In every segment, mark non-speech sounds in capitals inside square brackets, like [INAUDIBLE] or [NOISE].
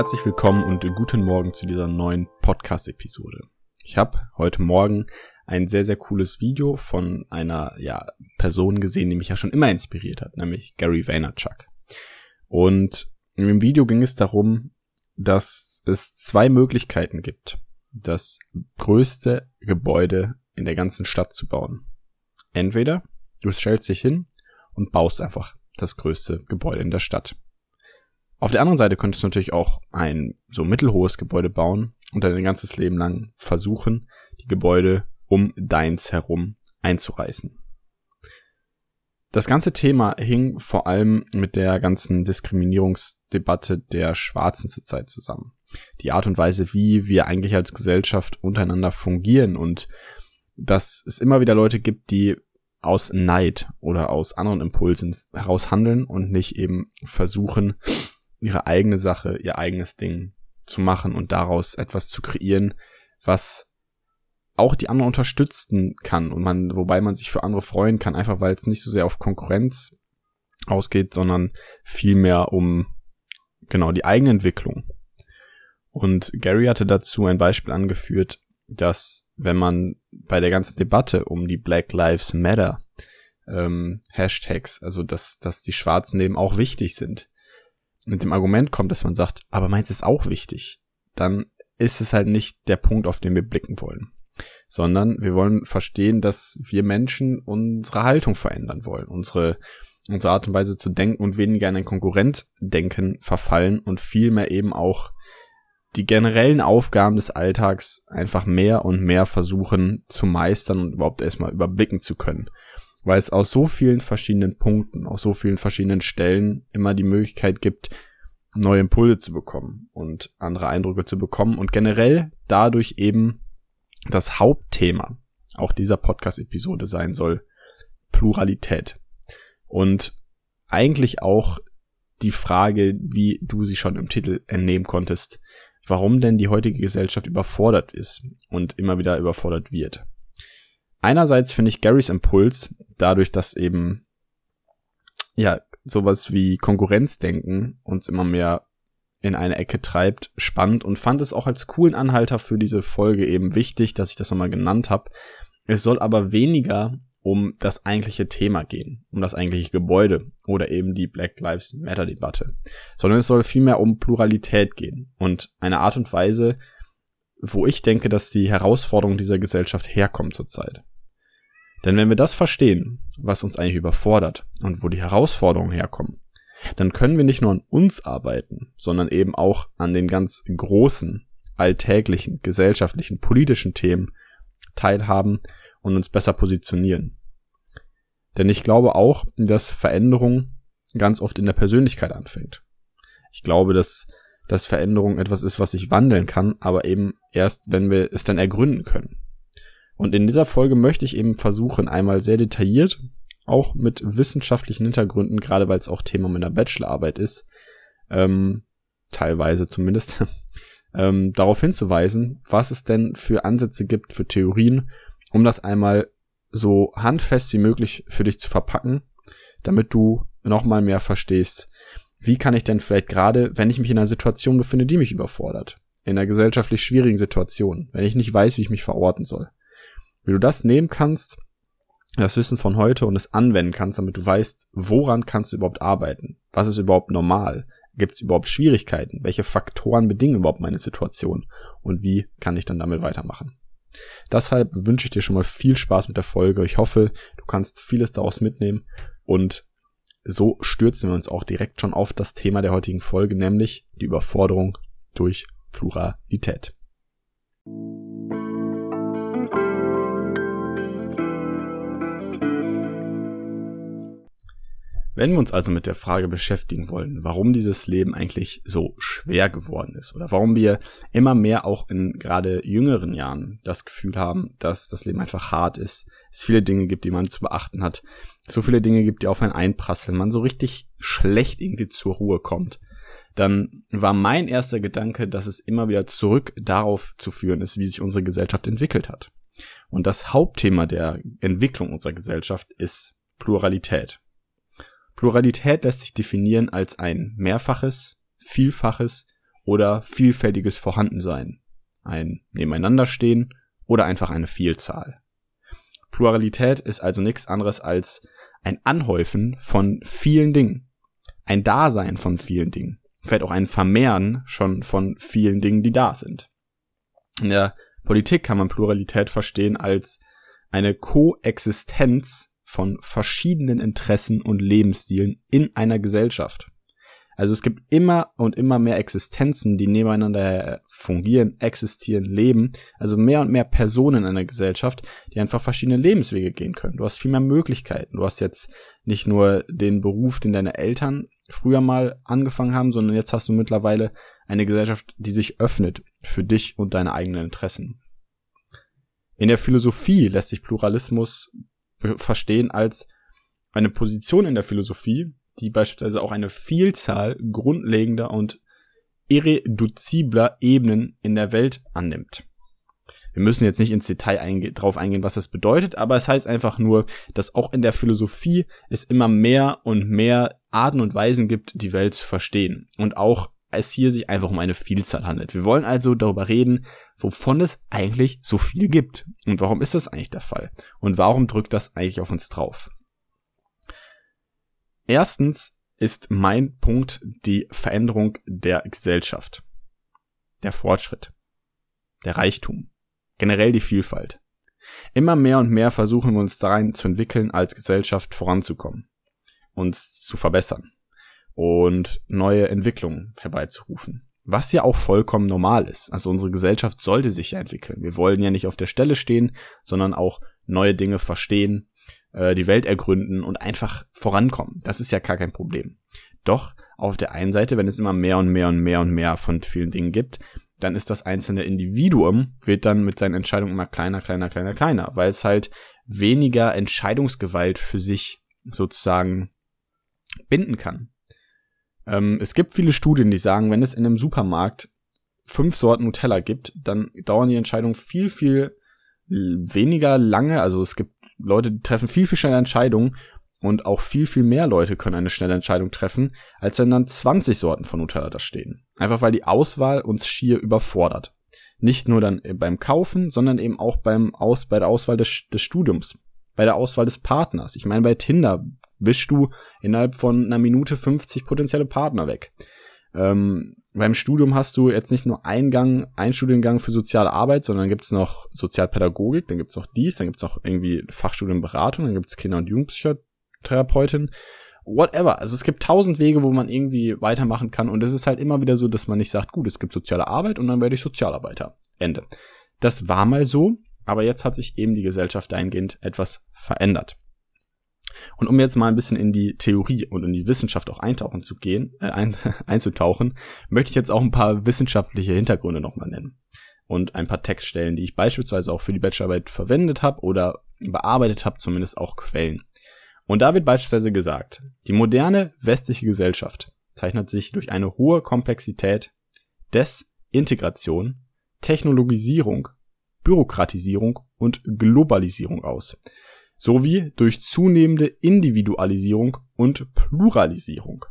Herzlich willkommen und guten Morgen zu dieser neuen Podcast-Episode. Ich habe heute Morgen ein sehr, sehr cooles Video von einer ja, Person gesehen, die mich ja schon immer inspiriert hat, nämlich Gary Vaynerchuk. Und in dem Video ging es darum, dass es zwei Möglichkeiten gibt, das größte Gebäude in der ganzen Stadt zu bauen. Entweder du stellst dich hin und baust einfach das größte Gebäude in der Stadt. Auf der anderen Seite könntest du natürlich auch ein so mittelhohes Gebäude bauen und dein ganzes Leben lang versuchen, die Gebäude um deins herum einzureißen. Das ganze Thema hing vor allem mit der ganzen Diskriminierungsdebatte der Schwarzen zurzeit zusammen. Die Art und Weise, wie wir eigentlich als Gesellschaft untereinander fungieren und dass es immer wieder Leute gibt, die aus Neid oder aus anderen Impulsen heraus handeln und nicht eben versuchen, ihre eigene Sache, ihr eigenes Ding zu machen und daraus etwas zu kreieren, was auch die anderen unterstützen kann und man, wobei man sich für andere freuen kann, einfach weil es nicht so sehr auf Konkurrenz ausgeht, sondern vielmehr um genau die eigene Entwicklung. Und Gary hatte dazu ein Beispiel angeführt, dass wenn man bei der ganzen Debatte um die Black Lives Matter ähm, Hashtags, also dass, dass die Schwarzen eben auch wichtig sind, mit dem Argument kommt, dass man sagt, aber meins ist auch wichtig, dann ist es halt nicht der Punkt, auf den wir blicken wollen, sondern wir wollen verstehen, dass wir Menschen unsere Haltung verändern wollen, unsere unsere Art und Weise zu denken und weniger in ein Konkurrentdenken verfallen und vielmehr eben auch die generellen Aufgaben des Alltags einfach mehr und mehr versuchen zu meistern und überhaupt erstmal überblicken zu können. Weil es aus so vielen verschiedenen Punkten, aus so vielen verschiedenen Stellen immer die Möglichkeit gibt, neue Impulse zu bekommen und andere Eindrücke zu bekommen und generell dadurch eben das Hauptthema auch dieser Podcast-Episode sein soll, Pluralität. Und eigentlich auch die Frage, wie du sie schon im Titel entnehmen konntest, warum denn die heutige Gesellschaft überfordert ist und immer wieder überfordert wird. Einerseits finde ich Garys Impuls, dadurch, dass eben, ja, sowas wie Konkurrenzdenken uns immer mehr in eine Ecke treibt, spannend und fand es auch als coolen Anhalter für diese Folge eben wichtig, dass ich das nochmal genannt habe. Es soll aber weniger um das eigentliche Thema gehen, um das eigentliche Gebäude oder eben die Black Lives Matter Debatte, sondern es soll vielmehr um Pluralität gehen und eine Art und Weise, wo ich denke, dass die Herausforderung dieser Gesellschaft herkommt zurzeit. Denn wenn wir das verstehen, was uns eigentlich überfordert und wo die Herausforderungen herkommen, dann können wir nicht nur an uns arbeiten, sondern eben auch an den ganz großen, alltäglichen, gesellschaftlichen, politischen Themen teilhaben und uns besser positionieren. Denn ich glaube auch, dass Veränderung ganz oft in der Persönlichkeit anfängt. Ich glaube, dass, dass Veränderung etwas ist, was sich wandeln kann, aber eben erst, wenn wir es dann ergründen können. Und in dieser Folge möchte ich eben versuchen, einmal sehr detailliert, auch mit wissenschaftlichen Hintergründen, gerade weil es auch Thema meiner Bachelorarbeit ist, ähm, teilweise zumindest, [LAUGHS] ähm, darauf hinzuweisen, was es denn für Ansätze gibt, für Theorien, um das einmal so handfest wie möglich für dich zu verpacken, damit du nochmal mehr verstehst, wie kann ich denn vielleicht gerade, wenn ich mich in einer Situation befinde, die mich überfordert, in einer gesellschaftlich schwierigen Situation, wenn ich nicht weiß, wie ich mich verorten soll, wie du das nehmen kannst, das Wissen von heute und es anwenden kannst, damit du weißt, woran kannst du überhaupt arbeiten, was ist überhaupt normal, gibt es überhaupt Schwierigkeiten, welche Faktoren bedingen überhaupt meine Situation und wie kann ich dann damit weitermachen. Deshalb wünsche ich dir schon mal viel Spaß mit der Folge. Ich hoffe, du kannst vieles daraus mitnehmen und so stürzen wir uns auch direkt schon auf das Thema der heutigen Folge, nämlich die Überforderung durch Pluralität. Wenn wir uns also mit der Frage beschäftigen wollen, warum dieses Leben eigentlich so schwer geworden ist oder warum wir immer mehr auch in gerade jüngeren Jahren das Gefühl haben, dass das Leben einfach hart ist, es viele Dinge gibt, die man zu beachten hat, so viele Dinge gibt, die auf einen einprasseln, man so richtig schlecht irgendwie zur Ruhe kommt, dann war mein erster Gedanke, dass es immer wieder zurück darauf zu führen ist, wie sich unsere Gesellschaft entwickelt hat. Und das Hauptthema der Entwicklung unserer Gesellschaft ist Pluralität. Pluralität lässt sich definieren als ein mehrfaches, vielfaches oder vielfältiges Vorhandensein, ein Nebeneinanderstehen oder einfach eine Vielzahl. Pluralität ist also nichts anderes als ein Anhäufen von vielen Dingen, ein Dasein von vielen Dingen, vielleicht auch ein Vermehren schon von vielen Dingen, die da sind. In der Politik kann man Pluralität verstehen als eine Koexistenz von verschiedenen Interessen und Lebensstilen in einer Gesellschaft. Also es gibt immer und immer mehr Existenzen, die nebeneinander fungieren, existieren, leben. Also mehr und mehr Personen in einer Gesellschaft, die einfach verschiedene Lebenswege gehen können. Du hast viel mehr Möglichkeiten. Du hast jetzt nicht nur den Beruf, den deine Eltern früher mal angefangen haben, sondern jetzt hast du mittlerweile eine Gesellschaft, die sich öffnet für dich und deine eigenen Interessen. In der Philosophie lässt sich Pluralismus verstehen als eine Position in der Philosophie, die beispielsweise auch eine Vielzahl grundlegender und irreduzibler Ebenen in der Welt annimmt. Wir müssen jetzt nicht ins Detail einge drauf eingehen, was das bedeutet, aber es heißt einfach nur, dass auch in der Philosophie es immer mehr und mehr Arten und Weisen gibt, die Welt zu verstehen. Und auch es hier sich einfach um eine Vielzahl handelt. Wir wollen also darüber reden, wovon es eigentlich so viel gibt. Und warum ist das eigentlich der Fall? Und warum drückt das eigentlich auf uns drauf? Erstens ist mein Punkt die Veränderung der Gesellschaft, der Fortschritt, der Reichtum, generell die Vielfalt. Immer mehr und mehr versuchen wir uns darin zu entwickeln, als Gesellschaft voranzukommen, uns zu verbessern und neue Entwicklungen herbeizurufen. Was ja auch vollkommen normal ist. Also unsere Gesellschaft sollte sich ja entwickeln. Wir wollen ja nicht auf der Stelle stehen, sondern auch neue Dinge verstehen, äh, die Welt ergründen und einfach vorankommen. Das ist ja gar kein Problem. Doch auf der einen Seite, wenn es immer mehr und mehr und mehr und mehr von vielen Dingen gibt, dann ist das einzelne Individuum, wird dann mit seinen Entscheidungen immer kleiner, kleiner, kleiner, kleiner, weil es halt weniger Entscheidungsgewalt für sich sozusagen binden kann. Ähm, es gibt viele Studien, die sagen, wenn es in einem Supermarkt fünf Sorten Nutella gibt, dann dauern die Entscheidungen viel, viel weniger lange. Also es gibt Leute treffen viel, viel schneller Entscheidungen und auch viel, viel mehr Leute können eine schnelle Entscheidung treffen, als wenn dann 20 Sorten von Nutella da stehen. Einfach weil die Auswahl uns schier überfordert. Nicht nur dann beim Kaufen, sondern eben auch beim Aus, bei der Auswahl des, des Studiums, bei der Auswahl des Partners. Ich meine, bei Tinder wischst du innerhalb von einer Minute 50 potenzielle Partner weg. Ähm, beim Studium hast du jetzt nicht nur einen Gang, einen Studiengang für soziale Arbeit, sondern gibt's noch Sozialpädagogik, dann gibt's noch dies, dann gibt's noch irgendwie Fachstudienberatung, dann gibt's Kinder- und Jugendpsychotherapeutin, whatever. Also es gibt tausend Wege, wo man irgendwie weitermachen kann und es ist halt immer wieder so, dass man nicht sagt, gut, es gibt soziale Arbeit und dann werde ich Sozialarbeiter. Ende. Das war mal so, aber jetzt hat sich eben die Gesellschaft dahingehend etwas verändert. Und um jetzt mal ein bisschen in die Theorie und in die Wissenschaft auch eintauchen zu gehen, äh, ein, [LAUGHS] einzutauchen, möchte ich jetzt auch ein paar wissenschaftliche Hintergründe nochmal nennen und ein paar Textstellen, die ich beispielsweise auch für die Bachelorarbeit verwendet habe oder bearbeitet habe, zumindest auch Quellen. Und da wird beispielsweise gesagt, die moderne westliche Gesellschaft zeichnet sich durch eine hohe Komplexität, Desintegration, Technologisierung, Bürokratisierung und Globalisierung aus sowie durch zunehmende Individualisierung und Pluralisierung,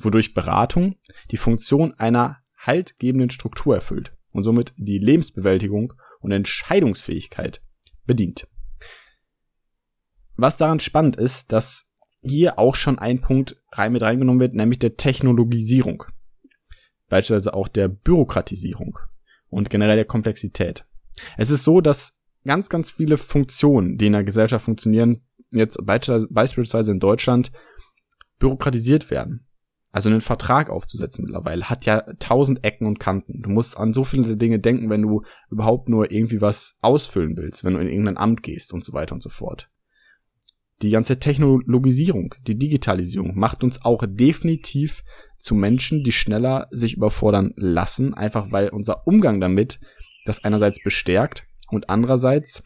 wodurch Beratung die Funktion einer haltgebenden Struktur erfüllt und somit die Lebensbewältigung und Entscheidungsfähigkeit bedient. Was daran spannend ist, dass hier auch schon ein Punkt rein mit reingenommen wird, nämlich der Technologisierung. Beispielsweise auch der Bürokratisierung und generell der Komplexität. Es ist so, dass ganz, ganz viele Funktionen, die in der Gesellschaft funktionieren, jetzt beispielsweise in Deutschland bürokratisiert werden. Also einen Vertrag aufzusetzen mittlerweile hat ja tausend Ecken und Kanten. Du musst an so viele Dinge denken, wenn du überhaupt nur irgendwie was ausfüllen willst, wenn du in irgendein Amt gehst und so weiter und so fort. Die ganze Technologisierung, die Digitalisierung macht uns auch definitiv zu Menschen, die schneller sich überfordern lassen, einfach weil unser Umgang damit das einerseits bestärkt, und andererseits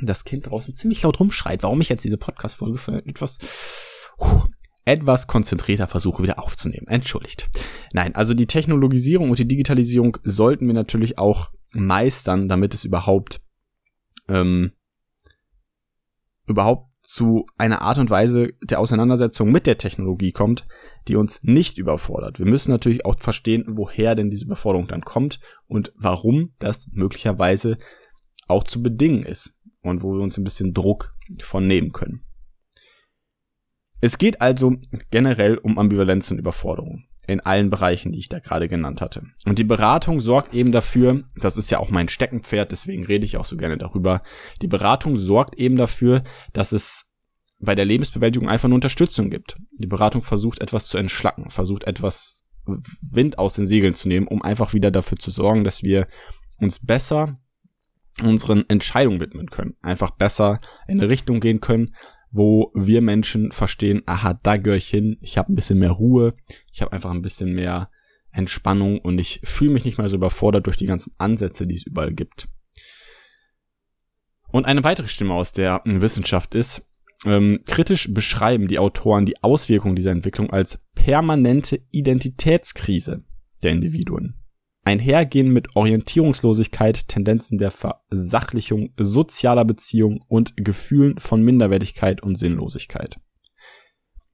das Kind draußen ziemlich laut rumschreit, warum ich jetzt diese Podcast-Folge etwas, uh, etwas konzentrierter versuche wieder aufzunehmen. Entschuldigt. Nein, also die Technologisierung und die Digitalisierung sollten wir natürlich auch meistern, damit es überhaupt, ähm, überhaupt zu einer Art und Weise der Auseinandersetzung mit der Technologie kommt, die uns nicht überfordert. Wir müssen natürlich auch verstehen, woher denn diese Überforderung dann kommt und warum das möglicherweise auch zu bedingen ist und wo wir uns ein bisschen Druck von nehmen können. Es geht also generell um Ambivalenz und Überforderung in allen Bereichen, die ich da gerade genannt hatte. Und die Beratung sorgt eben dafür, das ist ja auch mein Steckenpferd, deswegen rede ich auch so gerne darüber, die Beratung sorgt eben dafür, dass es bei der Lebensbewältigung einfach eine Unterstützung gibt. Die Beratung versucht etwas zu entschlacken, versucht etwas Wind aus den Segeln zu nehmen, um einfach wieder dafür zu sorgen, dass wir uns besser unseren Entscheidungen widmen können, einfach besser in eine Richtung gehen können, wo wir Menschen verstehen, aha, da gehöre ich hin, ich habe ein bisschen mehr Ruhe, ich habe einfach ein bisschen mehr Entspannung und ich fühle mich nicht mehr so überfordert durch die ganzen Ansätze, die es überall gibt. Und eine weitere Stimme aus der Wissenschaft ist, ähm, kritisch beschreiben die Autoren die Auswirkungen dieser Entwicklung als permanente Identitätskrise der Individuen einhergehen mit Orientierungslosigkeit, Tendenzen der Versachlichung sozialer Beziehungen und Gefühlen von Minderwertigkeit und Sinnlosigkeit.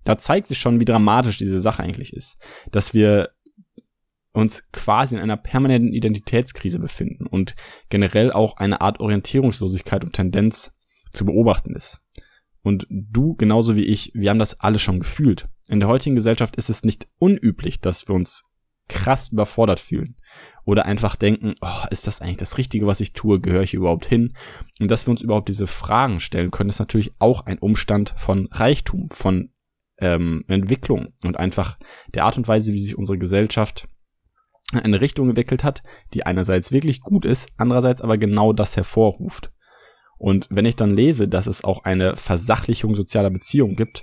Da zeigt sich schon, wie dramatisch diese Sache eigentlich ist, dass wir uns quasi in einer permanenten Identitätskrise befinden und generell auch eine Art Orientierungslosigkeit und Tendenz zu beobachten ist. Und du, genauso wie ich, wir haben das alle schon gefühlt. In der heutigen Gesellschaft ist es nicht unüblich, dass wir uns krass überfordert fühlen. Oder einfach denken, oh, ist das eigentlich das Richtige, was ich tue? Gehöre ich überhaupt hin? Und dass wir uns überhaupt diese Fragen stellen können, ist natürlich auch ein Umstand von Reichtum, von ähm, Entwicklung und einfach der Art und Weise, wie sich unsere Gesellschaft in eine Richtung entwickelt hat, die einerseits wirklich gut ist, andererseits aber genau das hervorruft. Und wenn ich dann lese, dass es auch eine Versachlichung sozialer Beziehungen gibt,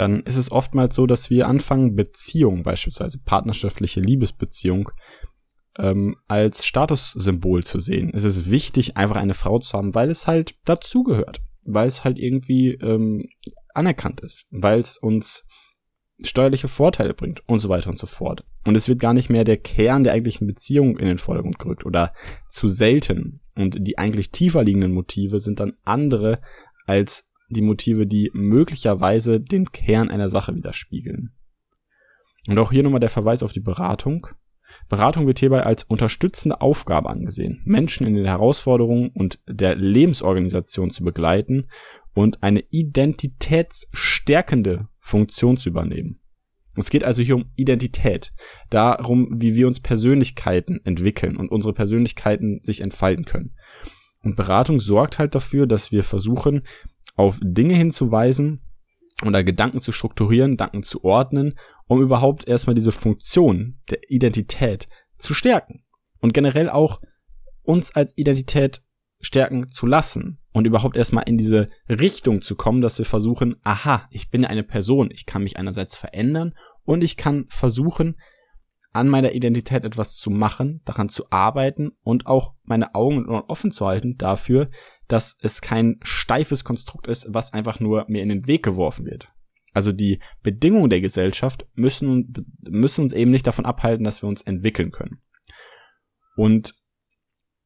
dann ist es oftmals so, dass wir anfangen, Beziehungen, beispielsweise partnerschaftliche Liebesbeziehung, ähm, als Statussymbol zu sehen. Es ist wichtig, einfach eine Frau zu haben, weil es halt dazugehört, weil es halt irgendwie ähm, anerkannt ist, weil es uns steuerliche Vorteile bringt und so weiter und so fort. Und es wird gar nicht mehr der Kern der eigentlichen Beziehung in den Vordergrund gerückt oder zu selten. Und die eigentlich tiefer liegenden Motive sind dann andere als die Motive, die möglicherweise den Kern einer Sache widerspiegeln. Und auch hier nochmal der Verweis auf die Beratung. Beratung wird hierbei als unterstützende Aufgabe angesehen, Menschen in den Herausforderungen und der Lebensorganisation zu begleiten und eine identitätsstärkende Funktion zu übernehmen. Es geht also hier um Identität, darum, wie wir uns Persönlichkeiten entwickeln und unsere Persönlichkeiten sich entfalten können. Und Beratung sorgt halt dafür, dass wir versuchen, auf Dinge hinzuweisen oder Gedanken zu strukturieren, Gedanken zu ordnen, um überhaupt erstmal diese Funktion der Identität zu stärken und generell auch uns als Identität stärken zu lassen und überhaupt erstmal in diese Richtung zu kommen, dass wir versuchen, aha, ich bin eine Person, ich kann mich einerseits verändern und ich kann versuchen, an meiner Identität etwas zu machen, daran zu arbeiten und auch meine Augen offen zu halten dafür, dass es kein steifes Konstrukt ist, was einfach nur mir in den Weg geworfen wird. Also die Bedingungen der Gesellschaft müssen, müssen uns eben nicht davon abhalten, dass wir uns entwickeln können. Und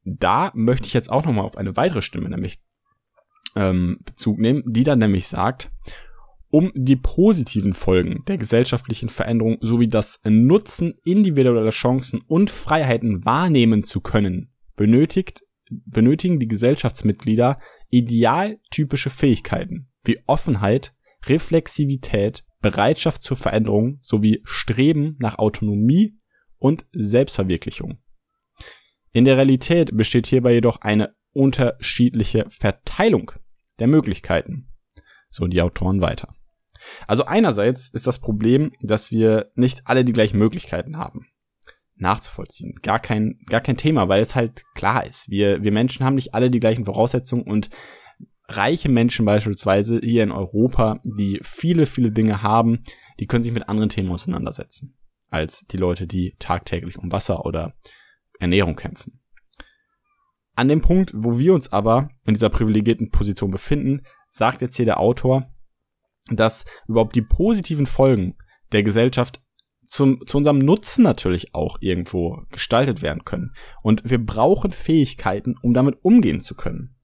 da möchte ich jetzt auch nochmal auf eine weitere Stimme nämlich ähm, Bezug nehmen, die dann nämlich sagt, um die positiven Folgen der gesellschaftlichen Veränderung sowie das Nutzen individueller Chancen und Freiheiten wahrnehmen zu können, benötigt benötigen die Gesellschaftsmitglieder idealtypische Fähigkeiten wie Offenheit, Reflexivität, Bereitschaft zur Veränderung sowie Streben nach Autonomie und Selbstverwirklichung. In der Realität besteht hierbei jedoch eine unterschiedliche Verteilung der Möglichkeiten. So die Autoren weiter. Also einerseits ist das Problem, dass wir nicht alle die gleichen Möglichkeiten haben nachzuvollziehen. Gar kein, gar kein Thema, weil es halt klar ist. Wir, wir Menschen haben nicht alle die gleichen Voraussetzungen und reiche Menschen beispielsweise hier in Europa, die viele, viele Dinge haben, die können sich mit anderen Themen auseinandersetzen, als die Leute, die tagtäglich um Wasser oder Ernährung kämpfen. An dem Punkt, wo wir uns aber in dieser privilegierten Position befinden, sagt jetzt hier der Autor, dass überhaupt die positiven Folgen der Gesellschaft zum, zu unserem Nutzen natürlich auch irgendwo gestaltet werden können. Und wir brauchen Fähigkeiten, um damit umgehen zu können.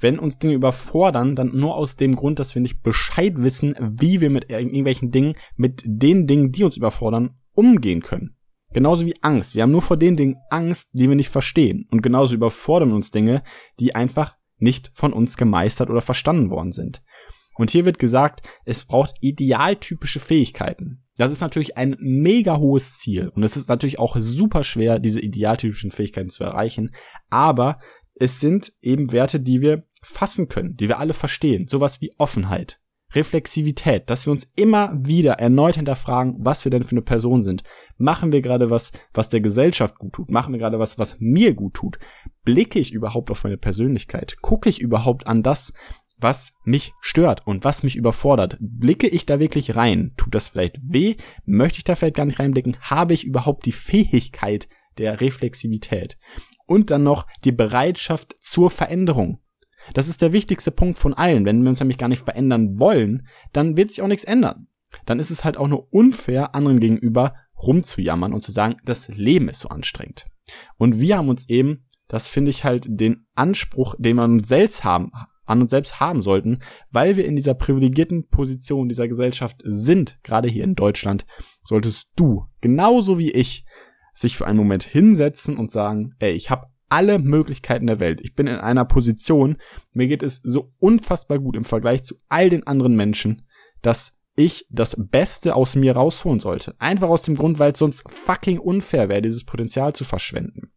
wenn uns Dinge überfordern, dann nur aus dem Grund, dass wir nicht Bescheid wissen, wie wir mit irgendwelchen Dingen, mit den Dingen, die uns überfordern, umgehen können. Genauso wie Angst. Wir haben nur vor den Dingen Angst, die wir nicht verstehen. Und genauso überfordern uns Dinge, die einfach nicht von uns gemeistert oder verstanden worden sind. Und hier wird gesagt, es braucht idealtypische Fähigkeiten. Das ist natürlich ein mega hohes Ziel. Und es ist natürlich auch super schwer, diese idealtypischen Fähigkeiten zu erreichen. Aber es sind eben Werte, die wir fassen können, die wir alle verstehen. Sowas wie Offenheit, Reflexivität, dass wir uns immer wieder erneut hinterfragen, was wir denn für eine Person sind. Machen wir gerade was, was der Gesellschaft gut tut? Machen wir gerade was, was mir gut tut? Blicke ich überhaupt auf meine Persönlichkeit? Gucke ich überhaupt an das, was mich stört und was mich überfordert? Blicke ich da wirklich rein? Tut das vielleicht weh? Möchte ich da vielleicht gar nicht reinblicken? Habe ich überhaupt die Fähigkeit der Reflexivität? Und dann noch die Bereitschaft zur Veränderung. Das ist der wichtigste Punkt von allen. Wenn wir uns nämlich gar nicht verändern wollen, dann wird sich auch nichts ändern. Dann ist es halt auch nur unfair, anderen gegenüber rumzujammern und zu sagen, das Leben ist so anstrengend. Und wir haben uns eben, das finde ich halt den Anspruch, den man uns selbst haben, an uns selbst haben sollten, weil wir in dieser privilegierten Position dieser Gesellschaft sind, gerade hier in Deutschland, solltest du, genauso wie ich, sich für einen Moment hinsetzen und sagen, ey, ich habe alle Möglichkeiten der Welt. Ich bin in einer Position, mir geht es so unfassbar gut im Vergleich zu all den anderen Menschen, dass ich das Beste aus mir rausholen sollte. Einfach aus dem Grund, weil es sonst fucking unfair wäre, dieses Potenzial zu verschwenden.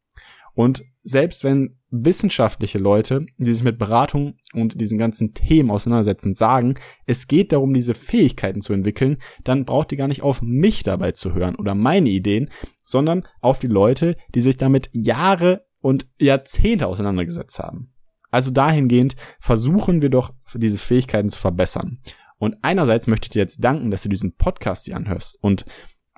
Und selbst wenn wissenschaftliche Leute, die sich mit Beratung und diesen ganzen Themen auseinandersetzen, sagen, es geht darum, diese Fähigkeiten zu entwickeln, dann braucht ihr gar nicht auf mich dabei zu hören oder meine Ideen, sondern auf die Leute, die sich damit Jahre und Jahrzehnte auseinandergesetzt haben. Also dahingehend versuchen wir doch, diese Fähigkeiten zu verbessern. Und einerseits möchte ich dir jetzt danken, dass du diesen Podcast hier anhörst und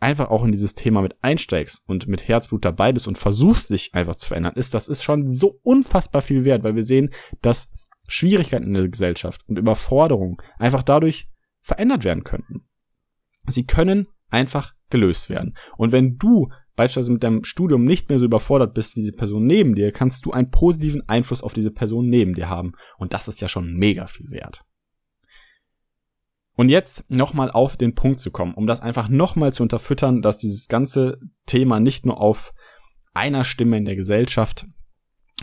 einfach auch in dieses Thema mit einsteigst und mit Herzblut dabei bist und versuchst dich einfach zu verändern, ist, das ist schon so unfassbar viel wert, weil wir sehen, dass Schwierigkeiten in der Gesellschaft und Überforderungen einfach dadurch verändert werden könnten. Sie können einfach gelöst werden. Und wenn du beispielsweise mit deinem Studium nicht mehr so überfordert bist wie die Person neben dir, kannst du einen positiven Einfluss auf diese Person neben dir haben. Und das ist ja schon mega viel wert. Und jetzt nochmal auf den Punkt zu kommen, um das einfach nochmal zu unterfüttern, dass dieses ganze Thema nicht nur auf einer Stimme in der Gesellschaft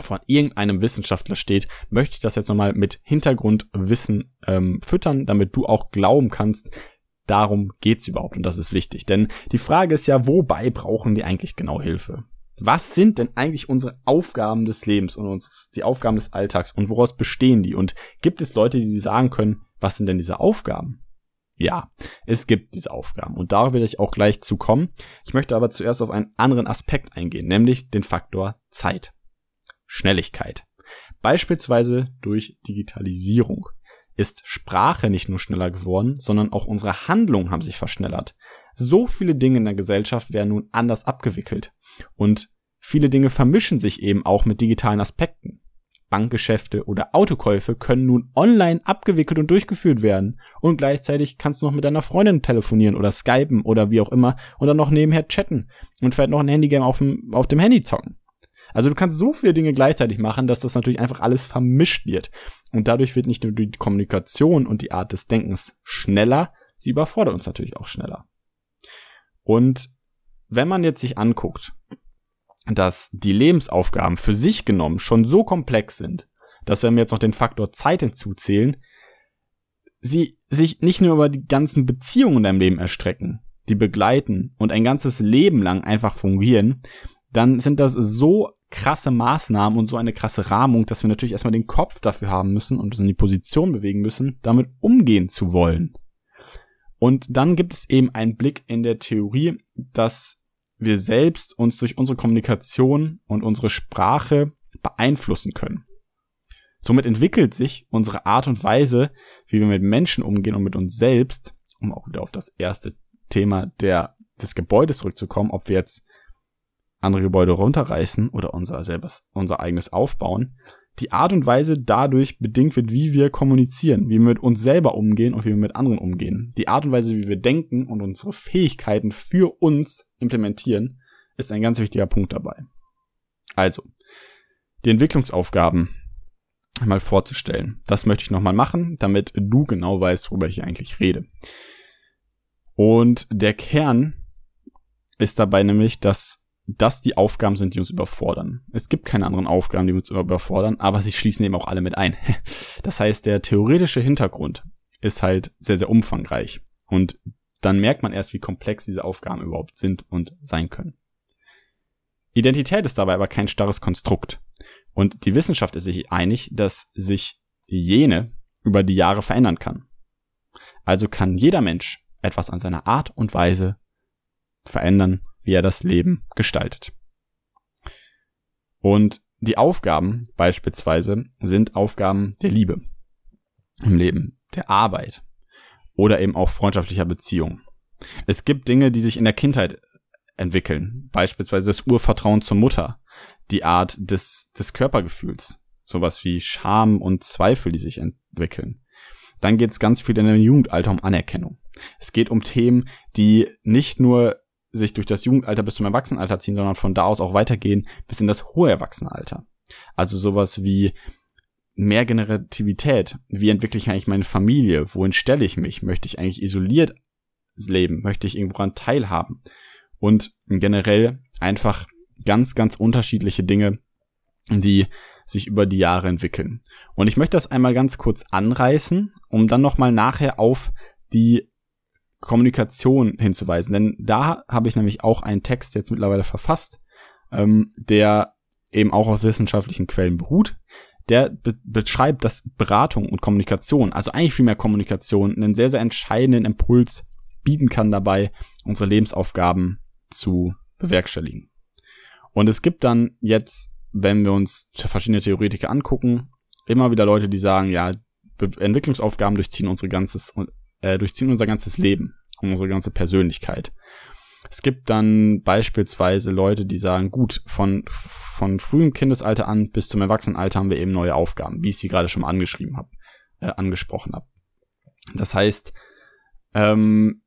von irgendeinem Wissenschaftler steht, möchte ich das jetzt nochmal mit Hintergrundwissen ähm, füttern, damit du auch glauben kannst, darum geht's überhaupt und das ist wichtig. Denn die Frage ist ja, wobei brauchen wir eigentlich genau Hilfe? Was sind denn eigentlich unsere Aufgaben des Lebens und uns, die Aufgaben des Alltags und woraus bestehen die? Und gibt es Leute, die sagen können, was sind denn diese Aufgaben? Ja, es gibt diese Aufgaben und darauf werde ich auch gleich zu kommen. Ich möchte aber zuerst auf einen anderen Aspekt eingehen, nämlich den Faktor Zeit. Schnelligkeit. Beispielsweise durch Digitalisierung ist Sprache nicht nur schneller geworden, sondern auch unsere Handlungen haben sich verschnellert. So viele Dinge in der Gesellschaft werden nun anders abgewickelt. Und viele Dinge vermischen sich eben auch mit digitalen Aspekten. Bankgeschäfte oder Autokäufe können nun online abgewickelt und durchgeführt werden. Und gleichzeitig kannst du noch mit deiner Freundin telefonieren oder skypen oder wie auch immer und dann noch nebenher chatten und vielleicht noch ein Handygame auf dem, auf dem Handy zocken. Also du kannst so viele Dinge gleichzeitig machen, dass das natürlich einfach alles vermischt wird. Und dadurch wird nicht nur die Kommunikation und die Art des Denkens schneller, sie überfordert uns natürlich auch schneller. Und wenn man jetzt sich anguckt, dass die Lebensaufgaben für sich genommen schon so komplex sind, dass wenn wir jetzt noch den Faktor Zeit hinzuzählen, sie sich nicht nur über die ganzen Beziehungen in deinem Leben erstrecken, die begleiten und ein ganzes Leben lang einfach fungieren, dann sind das so krasse Maßnahmen und so eine krasse Rahmung, dass wir natürlich erstmal den Kopf dafür haben müssen und uns in die Position bewegen müssen, damit umgehen zu wollen. Und dann gibt es eben einen Blick in der Theorie, dass wir selbst uns durch unsere Kommunikation und unsere Sprache beeinflussen können. Somit entwickelt sich unsere Art und Weise, wie wir mit Menschen umgehen und mit uns selbst, um auch wieder auf das erste Thema der, des Gebäudes zurückzukommen, ob wir jetzt andere Gebäude runterreißen oder unser selbes, unser eigenes aufbauen, die Art und Weise dadurch bedingt wird, wie wir kommunizieren, wie wir mit uns selber umgehen und wie wir mit anderen umgehen. Die Art und Weise, wie wir denken und unsere Fähigkeiten für uns implementieren, ist ein ganz wichtiger Punkt dabei. Also, die Entwicklungsaufgaben mal vorzustellen. Das möchte ich nochmal machen, damit du genau weißt, worüber ich eigentlich rede. Und der Kern ist dabei nämlich, dass das die Aufgaben sind, die uns überfordern. Es gibt keine anderen Aufgaben, die uns überfordern, aber sie schließen eben auch alle mit ein. [LAUGHS] Das heißt, der theoretische Hintergrund ist halt sehr, sehr umfangreich. Und dann merkt man erst, wie komplex diese Aufgaben überhaupt sind und sein können. Identität ist dabei aber kein starres Konstrukt. Und die Wissenschaft ist sich einig, dass sich jene über die Jahre verändern kann. Also kann jeder Mensch etwas an seiner Art und Weise verändern, wie er das Leben gestaltet. Und die Aufgaben beispielsweise sind Aufgaben der Liebe im Leben, der Arbeit oder eben auch freundschaftlicher Beziehungen. Es gibt Dinge, die sich in der Kindheit entwickeln, beispielsweise das Urvertrauen zur Mutter, die Art des, des Körpergefühls, sowas wie Scham und Zweifel, die sich entwickeln. Dann geht es ganz viel in dem Jugendalter um Anerkennung. Es geht um Themen, die nicht nur sich durch das Jugendalter bis zum Erwachsenenalter ziehen, sondern von da aus auch weitergehen bis in das hohe Erwachsenenalter. Also sowas wie mehr Generativität. Wie entwickle ich eigentlich meine Familie? Wohin stelle ich mich? Möchte ich eigentlich isoliert leben? Möchte ich irgendwo an teilhaben? Und generell einfach ganz, ganz unterschiedliche Dinge, die sich über die Jahre entwickeln. Und ich möchte das einmal ganz kurz anreißen, um dann nochmal nachher auf die Kommunikation hinzuweisen. Denn da habe ich nämlich auch einen Text jetzt mittlerweile verfasst, ähm, der eben auch aus wissenschaftlichen Quellen beruht. Der be beschreibt, dass Beratung und Kommunikation, also eigentlich viel mehr Kommunikation, einen sehr, sehr entscheidenden Impuls bieten kann dabei, unsere Lebensaufgaben zu bewerkstelligen. Und es gibt dann jetzt, wenn wir uns verschiedene Theoretiker angucken, immer wieder Leute, die sagen, ja, Entwicklungsaufgaben durchziehen unsere ganzes, äh, durchziehen unser ganzes Leben und unsere ganze Persönlichkeit. Es gibt dann beispielsweise Leute, die sagen, gut, von, von frühem Kindesalter an bis zum Erwachsenenalter haben wir eben neue Aufgaben, wie ich sie gerade schon mal angeschrieben habe, äh, angesprochen habe. Das heißt, ähm,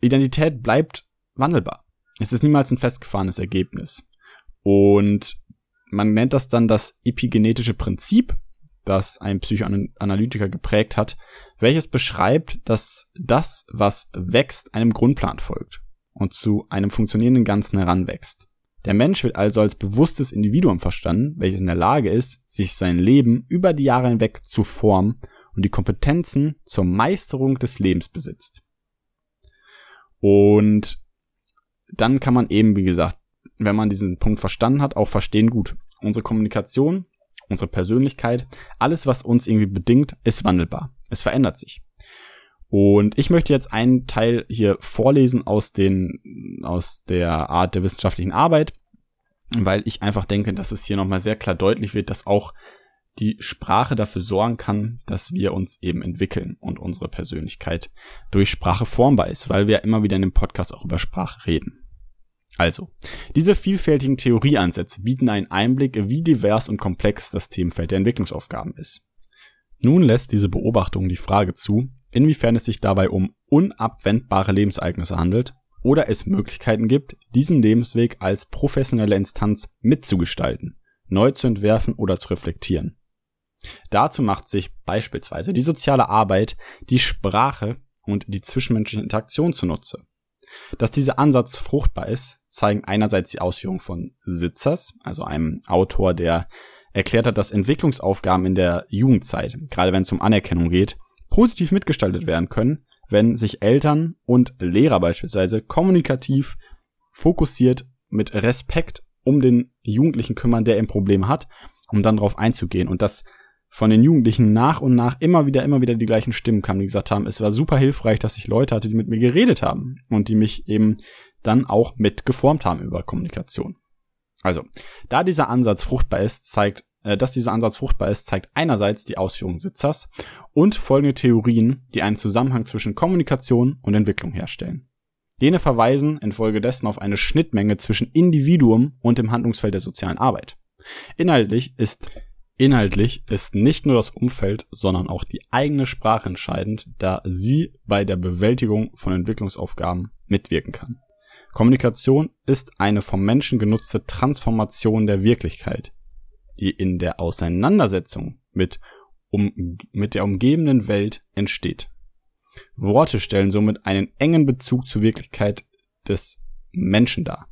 Identität bleibt wandelbar. Es ist niemals ein festgefahrenes Ergebnis. Und man nennt das dann das epigenetische Prinzip, das ein Psychoanalytiker geprägt hat, welches beschreibt, dass das, was wächst, einem Grundplan folgt und zu einem funktionierenden Ganzen heranwächst. Der Mensch wird also als bewusstes Individuum verstanden, welches in der Lage ist, sich sein Leben über die Jahre hinweg zu formen und die Kompetenzen zur Meisterung des Lebens besitzt. Und dann kann man eben, wie gesagt, wenn man diesen Punkt verstanden hat, auch verstehen, gut, unsere Kommunikation unsere Persönlichkeit, alles, was uns irgendwie bedingt, ist wandelbar. Es verändert sich. Und ich möchte jetzt einen Teil hier vorlesen aus den, aus der Art der wissenschaftlichen Arbeit, weil ich einfach denke, dass es hier nochmal sehr klar deutlich wird, dass auch die Sprache dafür sorgen kann, dass wir uns eben entwickeln und unsere Persönlichkeit durch Sprache formbar ist, weil wir immer wieder in dem Podcast auch über Sprache reden. Also, diese vielfältigen Theorieansätze bieten einen Einblick, wie divers und komplex das Themenfeld der Entwicklungsaufgaben ist. Nun lässt diese Beobachtung die Frage zu, inwiefern es sich dabei um unabwendbare Lebensereignisse handelt oder es Möglichkeiten gibt, diesen Lebensweg als professionelle Instanz mitzugestalten, neu zu entwerfen oder zu reflektieren. Dazu macht sich beispielsweise die soziale Arbeit, die Sprache und die zwischenmenschliche Interaktion zunutze. Dass dieser Ansatz fruchtbar ist, zeigen einerseits die Ausführungen von Sitzers, also einem Autor, der erklärt hat, dass Entwicklungsaufgaben in der Jugendzeit, gerade wenn es um Anerkennung geht, positiv mitgestaltet werden können, wenn sich Eltern und Lehrer beispielsweise kommunikativ fokussiert mit Respekt um den Jugendlichen kümmern, der ein Problem hat, um dann darauf einzugehen. Und das von den Jugendlichen nach und nach immer wieder, immer wieder die gleichen Stimmen kamen, die gesagt haben, es war super hilfreich, dass ich Leute hatte, die mit mir geredet haben und die mich eben dann auch mit geformt haben über Kommunikation. Also, da dieser Ansatz fruchtbar ist, zeigt, äh, dass dieser Ansatz fruchtbar ist, zeigt einerseits die Ausführung Sitzers und folgende Theorien, die einen Zusammenhang zwischen Kommunikation und Entwicklung herstellen. Jene verweisen infolgedessen auf eine Schnittmenge zwischen Individuum und dem Handlungsfeld der sozialen Arbeit. Inhaltlich ist Inhaltlich ist nicht nur das Umfeld, sondern auch die eigene Sprache entscheidend, da sie bei der Bewältigung von Entwicklungsaufgaben mitwirken kann. Kommunikation ist eine vom Menschen genutzte Transformation der Wirklichkeit. die in der Auseinandersetzung mit, um, mit der umgebenden Welt entsteht. Worte stellen somit einen engen Bezug zur Wirklichkeit des Menschen dar.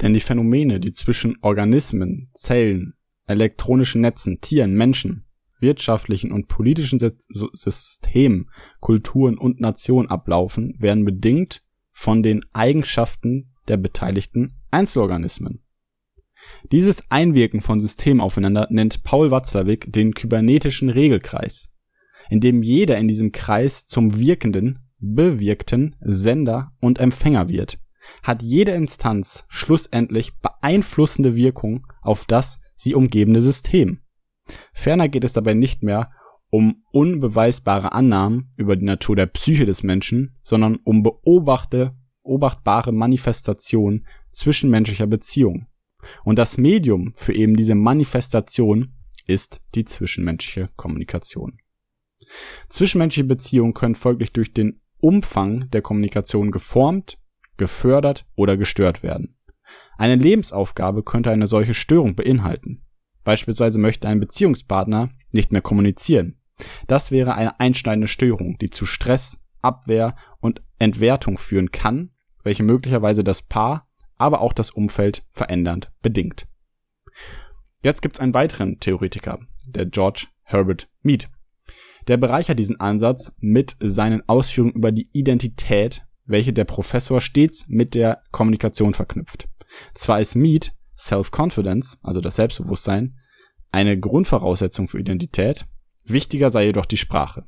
Denn die Phänomene, die zwischen Organismen, Zellen, elektronischen Netzen, Tieren, Menschen, wirtschaftlichen und politischen Systemen, Kulturen und Nationen ablaufen, werden bedingt von den Eigenschaften der beteiligten Einzelorganismen. Dieses Einwirken von Systemen aufeinander nennt Paul Watzlawick den kybernetischen Regelkreis, in dem jeder in diesem Kreis zum wirkenden, bewirkten Sender und Empfänger wird, hat jede Instanz schlussendlich beeinflussende Wirkung auf das sie umgebende System. Ferner geht es dabei nicht mehr um unbeweisbare Annahmen über die Natur der Psyche des Menschen, sondern um beobachte, beobachtbare Manifestationen zwischenmenschlicher Beziehungen. Und das Medium für eben diese Manifestation ist die zwischenmenschliche Kommunikation. Zwischenmenschliche Beziehungen können folglich durch den Umfang der Kommunikation geformt, gefördert oder gestört werden. Eine Lebensaufgabe könnte eine solche Störung beinhalten. Beispielsweise möchte ein Beziehungspartner nicht mehr kommunizieren. Das wäre eine einschneidende Störung, die zu Stress, Abwehr und Entwertung führen kann, welche möglicherweise das Paar, aber auch das Umfeld verändernd bedingt. Jetzt gibt's einen weiteren Theoretiker, der George Herbert Mead. Der bereichert diesen Ansatz mit seinen Ausführungen über die Identität, welche der Professor stets mit der Kommunikation verknüpft. Zwar ist Mead Self-Confidence, also das Selbstbewusstsein, eine Grundvoraussetzung für Identität, wichtiger sei jedoch die Sprache.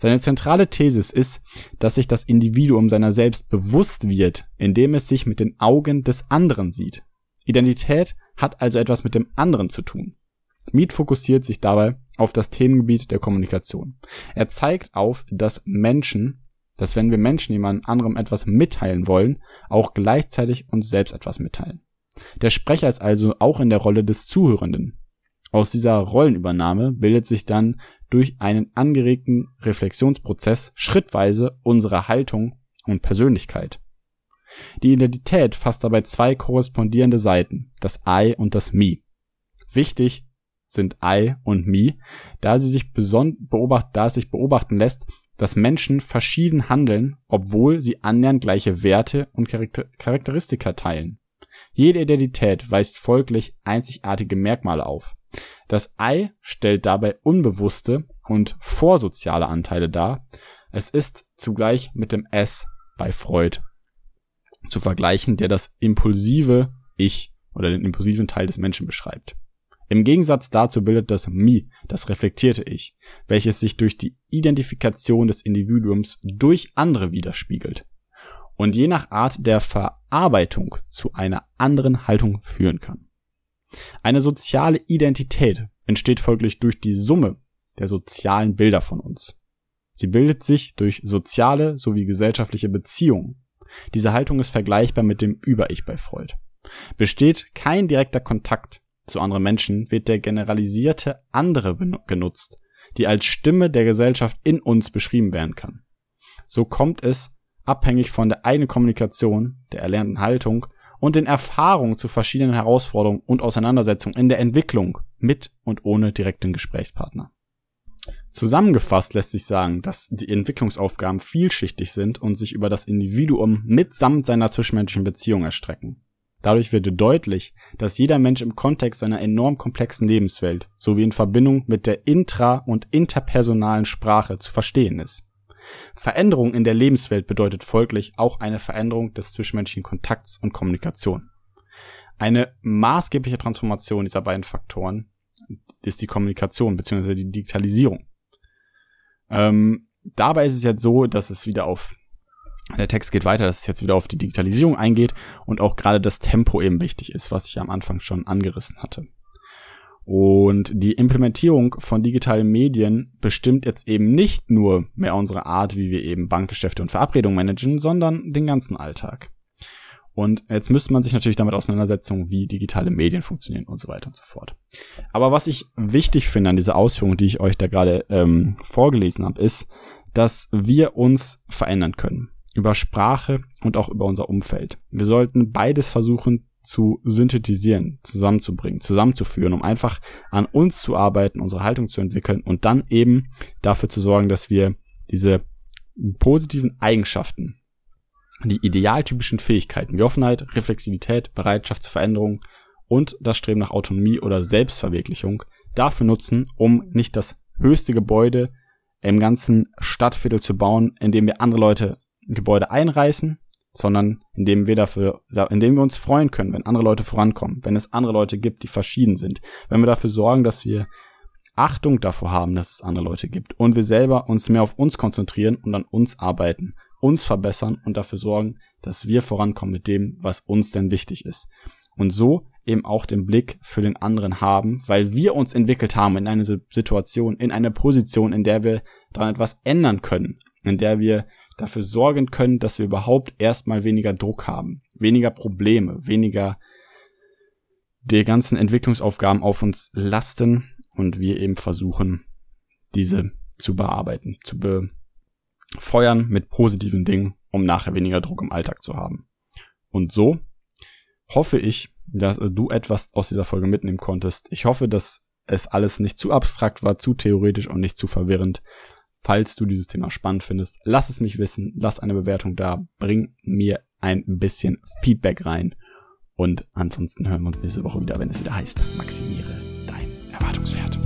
Seine zentrale Thesis ist, dass sich das Individuum seiner selbst bewusst wird, indem es sich mit den Augen des anderen sieht. Identität hat also etwas mit dem anderen zu tun. Mead fokussiert sich dabei auf das Themengebiet der Kommunikation. Er zeigt auf, dass Menschen, dass wenn wir Menschen jemand anderem etwas mitteilen wollen, auch gleichzeitig uns selbst etwas mitteilen. Der Sprecher ist also auch in der Rolle des Zuhörenden. Aus dieser Rollenübernahme bildet sich dann durch einen angeregten Reflexionsprozess schrittweise unsere Haltung und Persönlichkeit. Die Identität fasst dabei zwei korrespondierende Seiten, das I und das Me. Wichtig sind I und Me, da sie sich beobacht, da es sich beobachten lässt, dass Menschen verschieden handeln, obwohl sie annähernd gleiche Werte und Charakteristika teilen. Jede Identität weist folglich einzigartige Merkmale auf. Das I stellt dabei unbewusste und vorsoziale Anteile dar. Es ist zugleich mit dem S bei Freud zu vergleichen, der das impulsive Ich oder den impulsiven Teil des Menschen beschreibt. Im Gegensatz dazu bildet das Me das reflektierte Ich, welches sich durch die Identifikation des Individuums durch andere widerspiegelt und je nach Art der Verarbeitung zu einer anderen Haltung führen kann. Eine soziale Identität entsteht folglich durch die Summe der sozialen Bilder von uns. Sie bildet sich durch soziale sowie gesellschaftliche Beziehungen. Diese Haltung ist vergleichbar mit dem Über-Ich bei Freud. Besteht kein direkter Kontakt zu anderen Menschen, wird der generalisierte andere genutzt, die als Stimme der Gesellschaft in uns beschrieben werden kann. So kommt es abhängig von der eigenen Kommunikation, der erlernten Haltung und den Erfahrungen zu verschiedenen Herausforderungen und Auseinandersetzungen in der Entwicklung mit und ohne direkten Gesprächspartner. Zusammengefasst lässt sich sagen, dass die Entwicklungsaufgaben vielschichtig sind und sich über das Individuum mitsamt seiner zwischenmenschlichen Beziehung erstrecken. Dadurch wird deutlich, dass jeder Mensch im Kontext seiner enorm komplexen Lebenswelt sowie in Verbindung mit der intra- und interpersonalen Sprache zu verstehen ist. Veränderung in der Lebenswelt bedeutet folglich auch eine Veränderung des zwischenmenschlichen Kontakts und Kommunikation. Eine maßgebliche Transformation dieser beiden Faktoren ist die Kommunikation bzw. die Digitalisierung. Ähm, dabei ist es jetzt so, dass es wieder auf der Text geht weiter, dass es jetzt wieder auf die Digitalisierung eingeht und auch gerade das Tempo eben wichtig ist, was ich am Anfang schon angerissen hatte. Und die Implementierung von digitalen Medien bestimmt jetzt eben nicht nur mehr unsere Art, wie wir eben Bankgeschäfte und Verabredungen managen, sondern den ganzen Alltag. Und jetzt müsste man sich natürlich damit auseinandersetzen, wie digitale Medien funktionieren und so weiter und so fort. Aber was ich wichtig finde an dieser Ausführung, die ich euch da gerade ähm, vorgelesen habe, ist, dass wir uns verändern können. Über Sprache und auch über unser Umfeld. Wir sollten beides versuchen zu synthetisieren, zusammenzubringen, zusammenzuführen, um einfach an uns zu arbeiten, unsere Haltung zu entwickeln und dann eben dafür zu sorgen, dass wir diese positiven Eigenschaften, die idealtypischen Fähigkeiten wie Offenheit, Reflexivität, Bereitschaft zur Veränderung und das Streben nach Autonomie oder Selbstverwirklichung dafür nutzen, um nicht das höchste Gebäude im ganzen Stadtviertel zu bauen, indem wir andere Leute Gebäude einreißen, sondern indem wir dafür, indem wir uns freuen können, wenn andere Leute vorankommen, wenn es andere Leute gibt, die verschieden sind, wenn wir dafür sorgen, dass wir Achtung davor haben, dass es andere Leute gibt und wir selber uns mehr auf uns konzentrieren und an uns arbeiten, uns verbessern und dafür sorgen, dass wir vorankommen mit dem, was uns denn wichtig ist. Und so eben auch den Blick für den anderen haben, weil wir uns entwickelt haben in eine Situation, in eine Position, in der wir daran etwas ändern können, in der wir dafür sorgen können, dass wir überhaupt erstmal weniger Druck haben, weniger Probleme, weniger die ganzen Entwicklungsaufgaben auf uns lasten und wir eben versuchen, diese zu bearbeiten, zu befeuern mit positiven Dingen, um nachher weniger Druck im Alltag zu haben. Und so hoffe ich, dass du etwas aus dieser Folge mitnehmen konntest. Ich hoffe, dass es alles nicht zu abstrakt war, zu theoretisch und nicht zu verwirrend. Falls du dieses Thema spannend findest, lass es mich wissen, lass eine Bewertung da, bring mir ein bisschen Feedback rein. Und ansonsten hören wir uns nächste Woche wieder, wenn es wieder heißt, maximiere dein Erwartungswert.